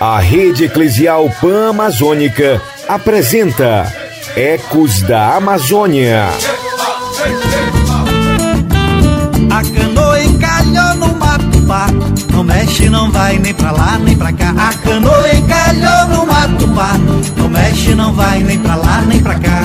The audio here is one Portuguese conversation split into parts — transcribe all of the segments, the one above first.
A Rede Eclesial Pan Amazônica apresenta Ecos da Amazônia. A canoa encalhou no matupá Não mexe, não vai nem pra lá nem pra cá. A canoa encalhou no matupá Não mexe, não vai nem pra lá nem pra cá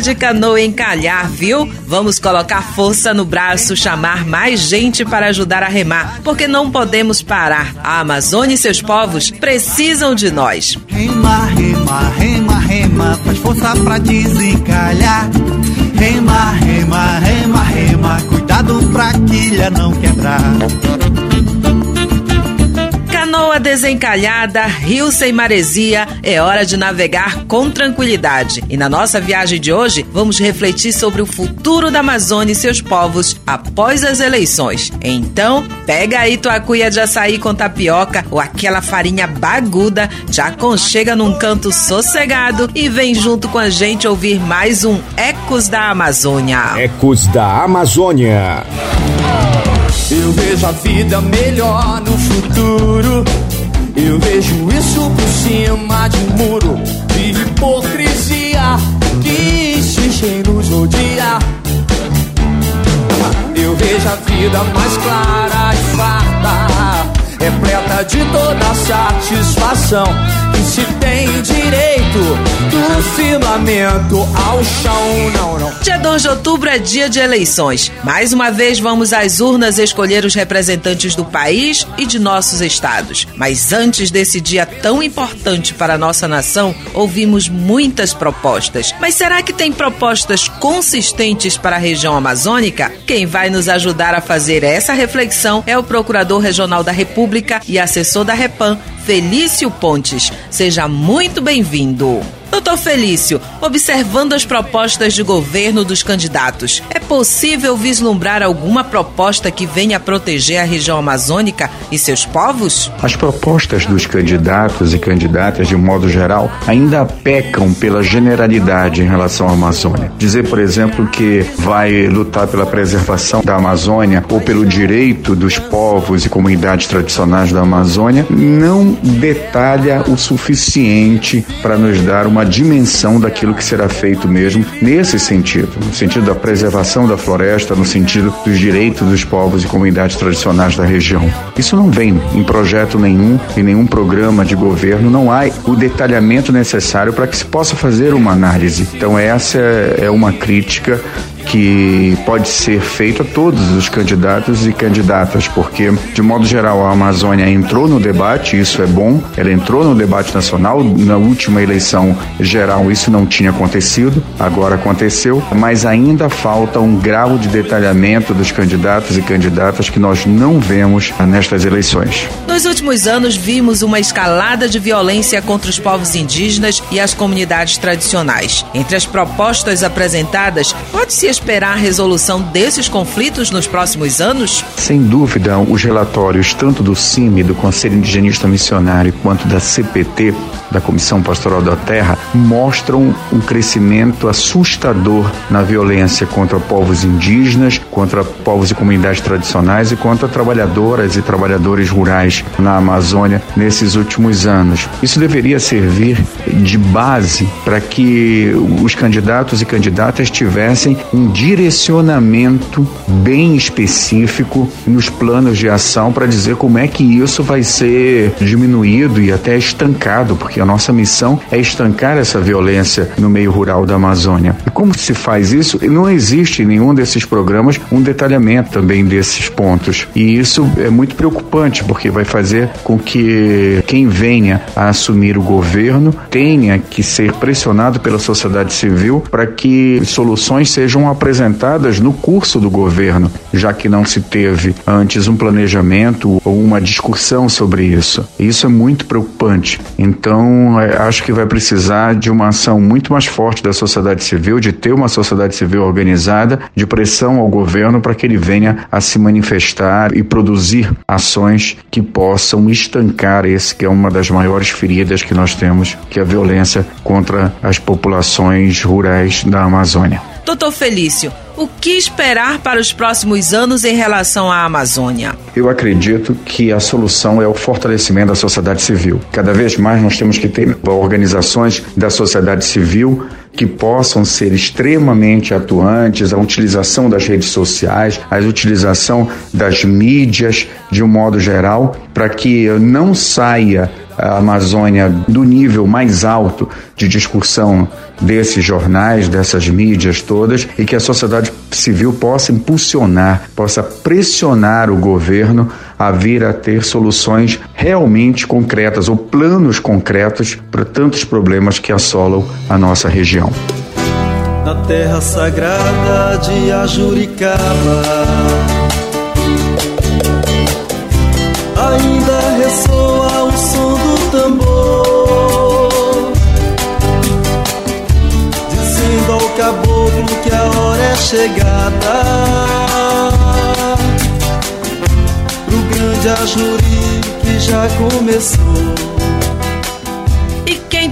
de canoa encalhar, viu? Vamos colocar força no braço, chamar mais gente para ajudar a remar, porque não podemos parar. A Amazônia e seus povos precisam de nós. Rema, rema, rema, rema Faz força pra desencalhar Rema, rema, rema, rema Cuidado pra quilha não quebrar Canoa desencalhada, rio sem maresia, é hora de navegar com tranquilidade. E na nossa viagem de hoje, vamos refletir sobre o futuro da Amazônia e seus povos após as eleições. Então, pega aí tua cuia de açaí com tapioca ou aquela farinha baguda, já aconchega num canto sossegado e vem junto com a gente ouvir mais um Ecos da Amazônia. Ecos da Amazônia. Eu vejo a vida melhor no futuro. Eu vejo isso por cima de um muro de hipocrisia que insiste em nos odiar. Eu vejo a vida mais clara e farta, repleta de toda satisfação. Que se tem direito do firmamento ao chão, não, não. Dia 2 de outubro é dia de eleições. Mais uma vez vamos às urnas escolher os representantes do país e de nossos estados. Mas antes desse dia tão importante para a nossa nação, ouvimos muitas propostas. Mas será que tem propostas consistentes para a região amazônica? Quem vai nos ajudar a fazer essa reflexão é o Procurador Regional da República e assessor da Repam, Felício Pontes. Seja muito bem-vindo. Dourado. Doutor Felício, observando as propostas de governo dos candidatos, é possível vislumbrar alguma proposta que venha proteger a região amazônica e seus povos? As propostas dos candidatos e candidatas, de modo geral, ainda pecam pela generalidade em relação à Amazônia. Dizer, por exemplo, que vai lutar pela preservação da Amazônia ou pelo direito dos povos e comunidades tradicionais da Amazônia não detalha o suficiente para nos dar uma dimensão daquilo que será feito mesmo nesse sentido, no sentido da preservação da floresta, no sentido dos direitos dos povos e comunidades tradicionais da região. Isso não vem em projeto nenhum, em nenhum programa de governo, não há o detalhamento necessário para que se possa fazer uma análise. Então, essa é uma crítica que pode ser feito a todos os candidatos e candidatas, porque, de modo geral, a Amazônia entrou no debate, isso é bom, ela entrou no debate nacional, na última eleição geral isso não tinha acontecido, agora aconteceu, mas ainda falta um grau de detalhamento dos candidatos e candidatas que nós não vemos nestas eleições. Nos últimos anos, vimos uma escalada de violência contra os povos indígenas e as comunidades tradicionais. Entre as propostas apresentadas, pode-se esperar a resolução desses conflitos nos próximos anos? Sem dúvida, os relatórios tanto do CIMI, do Conselho Indigenista Missionário, quanto da CPT, da Comissão Pastoral da Terra, mostram um crescimento assustador na violência contra povos indígenas, contra povos e comunidades tradicionais e contra trabalhadoras e trabalhadores rurais na Amazônia nesses últimos anos. Isso deveria servir de base para que os candidatos e candidatas tivessem um direcionamento bem específico nos planos de ação para dizer como é que isso vai ser diminuído e até estancado, porque a nossa missão é estancar essa violência no meio rural da Amazônia. E como se faz isso? Não existe em nenhum desses programas um detalhamento também desses pontos. E isso é muito preocupante, porque vai fazer com que quem venha a assumir o governo tenha que ser pressionado pela sociedade civil para que soluções sejam apresentadas no curso do governo, já que não se teve antes um planejamento ou uma discussão sobre isso. Isso é muito preocupante. Então, é, acho que vai precisar de uma ação muito mais forte da sociedade civil, de ter uma sociedade civil organizada, de pressão ao governo para que ele venha a se manifestar e produzir ações que possam estancar esse que é uma das maiores feridas que nós temos, que é a violência contra as populações rurais da Amazônia. Doutor Felício, o que esperar para os próximos anos em relação à Amazônia? Eu acredito que a solução é o fortalecimento da sociedade civil. Cada vez mais nós temos que ter organizações da sociedade civil que possam ser extremamente atuantes, a utilização das redes sociais, a utilização das mídias de um modo geral, para que não saia a Amazônia do nível mais alto de discussão desses jornais, dessas mídias todas, e que a sociedade civil possa impulsionar, possa pressionar o governo a vir a ter soluções realmente concretas ou planos concretos para tantos problemas que assolam a nossa região. Na terra sagrada de Ajuricaba, ainda ressoa dizendo ao caboclo que a hora é chegada. Pro grande Ajuri que já começou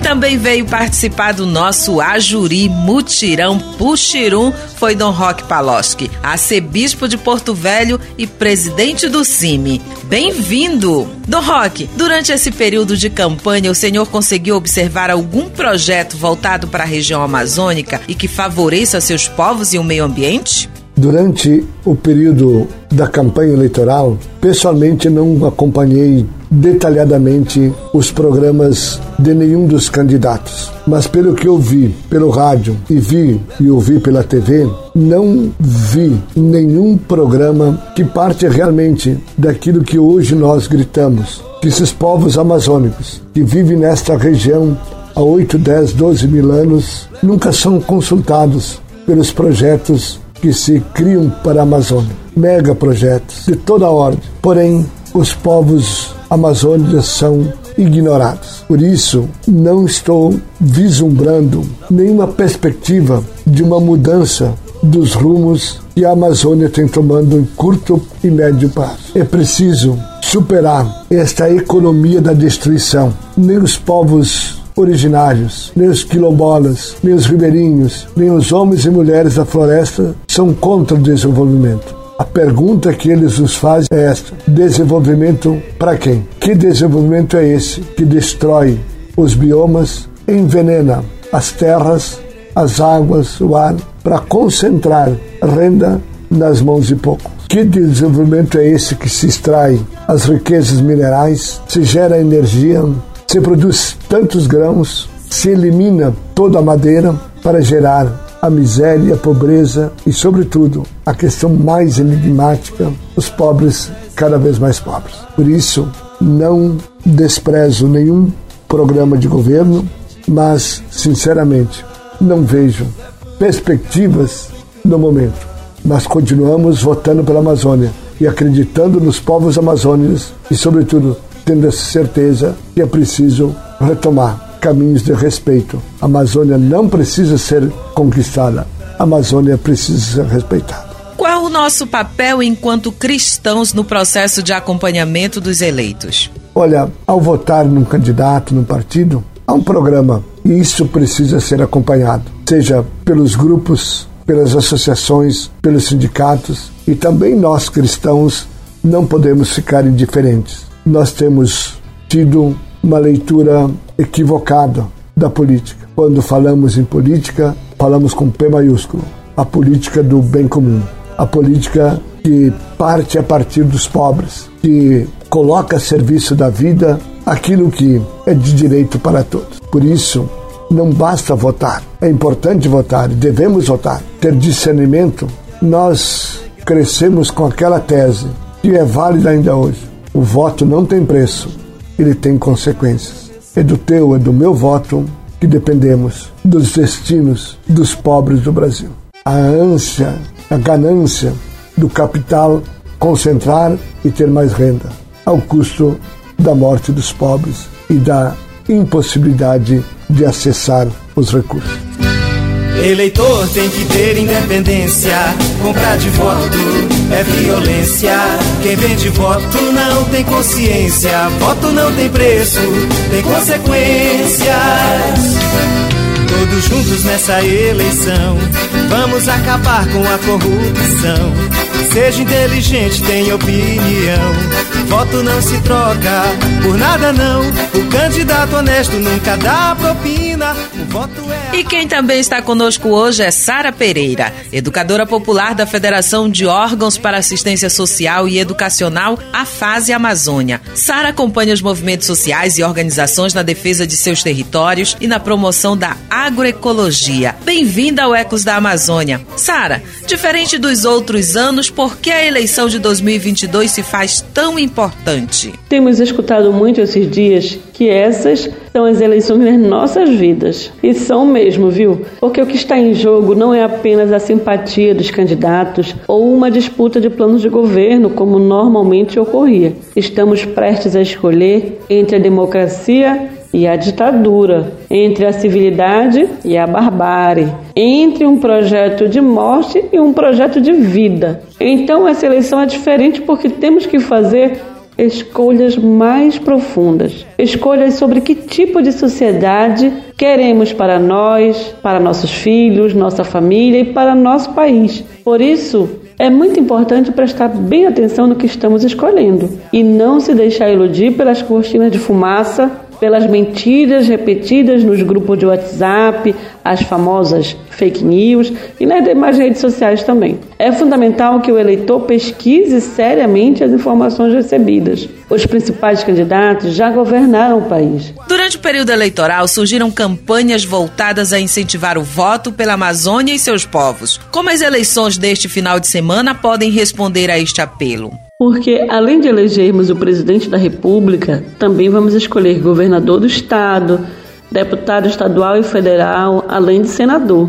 também veio participar do nosso Ajuri Mutirão Puxirum foi Dom Roque Paloski, arcebispo de Porto Velho e presidente do CIMI. Bem-vindo! Dom Roque, durante esse período de campanha, o senhor conseguiu observar algum projeto voltado para a região amazônica e que favoreça seus povos e o meio ambiente? Durante o período da campanha eleitoral, pessoalmente não acompanhei detalhadamente os programas de nenhum dos candidatos. Mas pelo que eu vi pelo rádio e vi e ouvi pela TV, não vi nenhum programa que parte realmente daquilo que hoje nós gritamos, que esses povos amazônicos que vivem nesta região há 8, 10, 12 mil anos nunca são consultados pelos projetos que se criam para a Amazônia. Mega projetos de toda ordem. Porém, os povos amazônicos são ignorados. Por isso, não estou vislumbrando nenhuma perspectiva de uma mudança dos rumos que a Amazônia tem tomando em curto e médio prazo. É preciso superar esta economia da destruição. Nem os povos originários, nem os quilombolas, nem os ribeirinhos, nem os homens e mulheres da floresta são contra o desenvolvimento. A pergunta que eles nos fazem é esta: desenvolvimento para quem? Que desenvolvimento é esse que destrói os biomas, envenena as terras, as águas, o ar, para concentrar renda nas mãos de poucos? Que desenvolvimento é esse que se extrai as riquezas minerais, se gera energia, se produz tantos grãos, se elimina toda a madeira para gerar a miséria, a pobreza e, sobretudo, a questão mais enigmática, os pobres cada vez mais pobres. Por isso, não desprezo nenhum programa de governo, mas, sinceramente, não vejo perspectivas no momento. Mas continuamos votando pela Amazônia e acreditando nos povos amazônicos e, sobretudo, tendo essa certeza que é preciso retomar caminhos de respeito. A Amazônia não precisa ser conquistada, a Amazônia precisa ser respeitada. Qual o nosso papel enquanto cristãos no processo de acompanhamento dos eleitos? Olha, ao votar num candidato, num partido, há um programa e isso precisa ser acompanhado, seja pelos grupos, pelas associações, pelos sindicatos e também nós cristãos não podemos ficar indiferentes nós temos tido uma leitura equivocada da política. Quando falamos em política, falamos com P maiúsculo a política do bem comum, a política que parte a partir dos pobres, que coloca a serviço da vida aquilo que é de direito para todos. Por isso, não basta votar, é importante votar, devemos votar, ter discernimento. Nós crescemos com aquela tese que é válida ainda hoje o voto não tem preço, ele tem consequências. É do teu, é do meu voto que dependemos dos destinos dos pobres do Brasil. A ânsia, a ganância do capital concentrar e ter mais renda, ao custo da morte dos pobres e da impossibilidade de acessar os recursos. Eleitor tem que ter independência. Comprar de voto é violência. Quem vende voto não tem consciência. Voto não tem preço, tem consequências. Juntos nessa eleição, vamos acabar com a corrupção. Seja inteligente, tenha opinião. Voto não se troca por nada não. O candidato honesto nunca dá propina. O voto é E quem também está conosco hoje é Sara Pereira, educadora popular da Federação de Órgãos para Assistência Social e Educacional, a Fase Amazônia. Sara acompanha os movimentos sociais e organizações na defesa de seus territórios e na promoção da agroecologia. Bem-vinda ao Ecos da Amazônia. Sara, diferente dos outros anos, por que a eleição de 2022 se faz tão importante? Temos escutado muito esses dias que essas são as eleições nas nossas vidas. E são mesmo, viu? Porque o que está em jogo não é apenas a simpatia dos candidatos ou uma disputa de planos de governo, como normalmente ocorria. Estamos prestes a escolher entre a democracia e a ditadura, entre a civilidade e a barbárie, entre um projeto de morte e um projeto de vida. Então essa eleição é diferente porque temos que fazer escolhas mais profundas, escolhas sobre que tipo de sociedade queremos para nós, para nossos filhos, nossa família e para nosso país. Por isso, é muito importante prestar bem atenção no que estamos escolhendo e não se deixar iludir pelas cortinas de fumaça pelas mentiras repetidas nos grupos de WhatsApp, as famosas fake news e nas demais redes sociais também. É fundamental que o eleitor pesquise seriamente as informações recebidas. Os principais candidatos já governaram o país. Durante o período eleitoral, surgiram campanhas voltadas a incentivar o voto pela Amazônia e seus povos. Como as eleições deste final de semana podem responder a este apelo? Porque, além de elegermos o presidente da República, também vamos escolher governador do Estado, deputado estadual e federal, além de senador.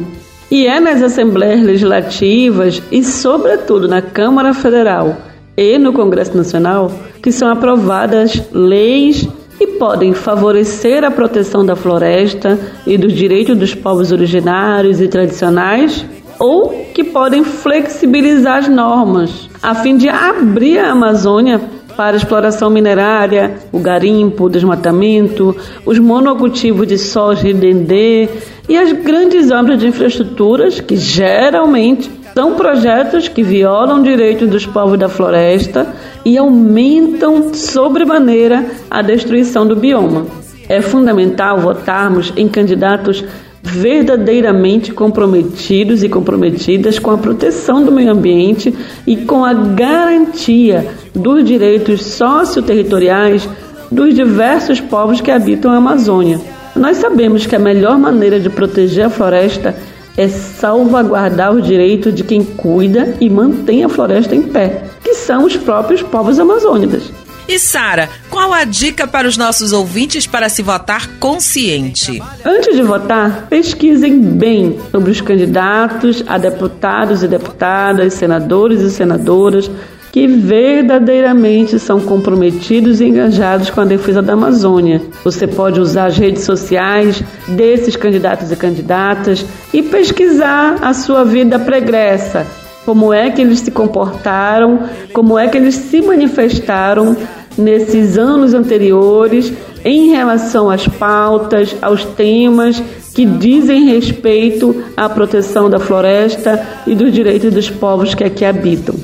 E é nas assembleias legislativas e, sobretudo, na Câmara Federal e no Congresso Nacional que são aprovadas leis e podem favorecer a proteção da floresta e dos direitos dos povos originários e tradicionais ou que podem flexibilizar as normas a fim de abrir a Amazônia para exploração minerária, o garimpo, o desmatamento, os monocultivos de soja e dendê e as grandes obras de infraestruturas que geralmente são projetos que violam direitos dos povos da floresta e aumentam sobremaneira a destruição do bioma. É fundamental votarmos em candidatos verdadeiramente comprometidos e comprometidas com a proteção do meio ambiente e com a garantia dos direitos socioterritoriais dos diversos povos que habitam a Amazônia. Nós sabemos que a melhor maneira de proteger a floresta é salvaguardar os direitos de quem cuida e mantém a floresta em pé, que são os próprios povos amazônicos. E Sara, qual a dica para os nossos ouvintes para se votar consciente? Antes de votar, pesquisem bem sobre os candidatos a deputados e deputadas, senadores e senadoras que verdadeiramente são comprometidos e engajados com a defesa da Amazônia. Você pode usar as redes sociais desses candidatos e candidatas e pesquisar a sua vida pregressa, como é que eles se comportaram, como é que eles se manifestaram nesses anos anteriores em relação às pautas, aos temas que dizem respeito à proteção da floresta e dos direitos dos povos que aqui habitam.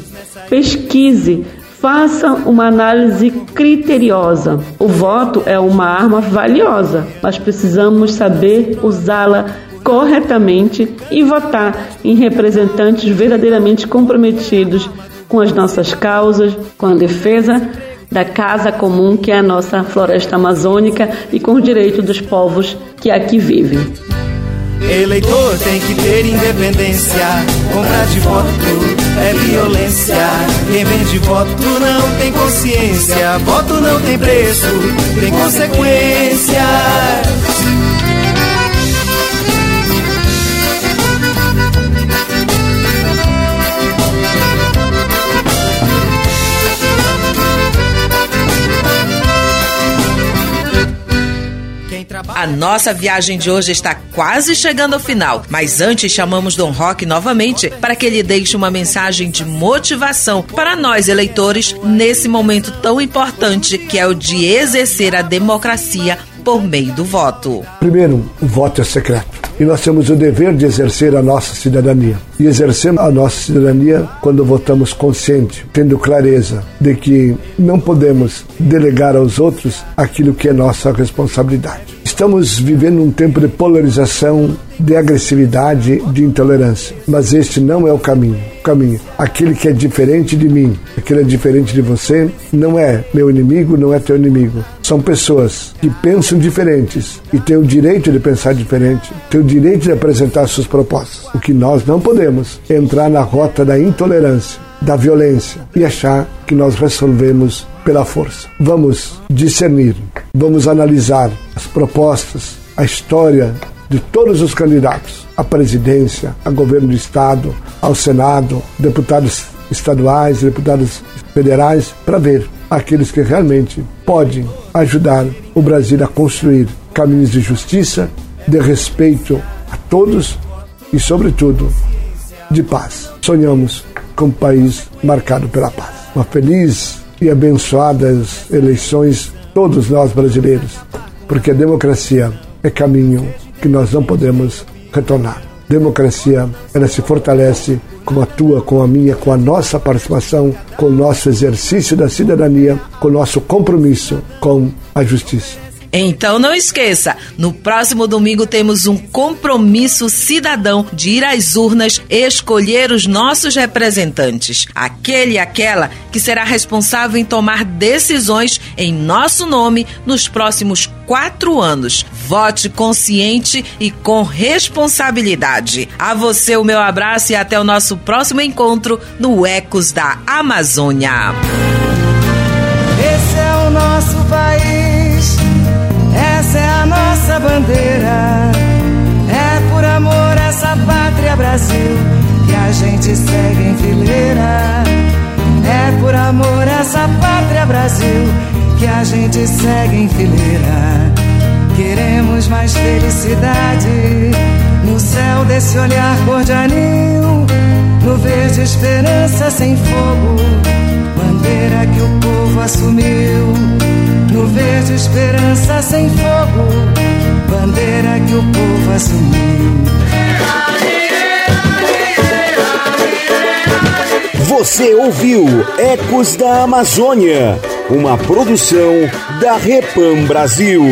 Pesquise, faça uma análise criteriosa. O voto é uma arma valiosa, mas precisamos saber usá-la corretamente e votar em representantes verdadeiramente comprometidos com as nossas causas, com a defesa da casa comum que é a nossa floresta amazônica e com os direitos dos povos que aqui vivem. Eleitor tem que ter independência. Comprar de voto é violência. Quem vende voto não tem consciência. Voto não tem preço, tem consequência. Nossa viagem de hoje está quase chegando ao final, mas antes chamamos Dom Roque novamente para que ele deixe uma mensagem de motivação para nós eleitores nesse momento tão importante que é o de exercer a democracia por meio do voto. Primeiro, o voto é secreto. E nós temos o dever de exercer a nossa cidadania. E exercemos a nossa cidadania quando votamos consciente, tendo clareza de que não podemos delegar aos outros aquilo que é nossa responsabilidade. Estamos vivendo um tempo de polarização, de agressividade, de intolerância. Mas este não é o caminho. O caminho, aquele que é diferente de mim, aquele que é diferente de você, não é meu inimigo, não é teu inimigo. São pessoas que pensam diferentes e têm o direito de pensar diferente, têm o direito de apresentar suas propostas. O que nós não podemos é entrar na rota da intolerância, da violência e achar que nós resolvemos pela força. Vamos discernir, vamos analisar as propostas, a história de todos os candidatos à presidência, a governo do Estado, ao Senado, deputados estaduais, deputados federais, para ver aqueles que realmente podem ajudar o Brasil a construir caminhos de justiça, de respeito a todos e, sobretudo, de paz. Sonhamos com um país marcado pela paz. Uma feliz e abençoadas eleições, todos nós brasileiros, porque a democracia é caminho que nós não podemos retornar. Democracia, ela se fortalece com a tua, com a minha, com a nossa participação, com o nosso exercício da cidadania, com o nosso compromisso com a justiça. Então não esqueça, no próximo domingo temos um compromisso cidadão de ir às urnas escolher os nossos representantes, aquele e aquela que será responsável em tomar decisões em nosso nome nos próximos quatro anos. Vote consciente e com responsabilidade. A você o meu abraço e até o nosso próximo encontro no Ecos da Amazônia. Esse é o nosso país, nossa bandeira. É por amor a essa pátria Brasil que a gente segue em fileira. É por amor a essa pátria Brasil que a gente segue em fileira. Queremos mais felicidade no céu desse olhar cor de anil, no verde esperança sem fogo, bandeira que o povo assumiu. No verde esperança sem fogo, bandeira que o povo assumiu. Você ouviu Ecos da Amazônia, uma produção da Repam Brasil.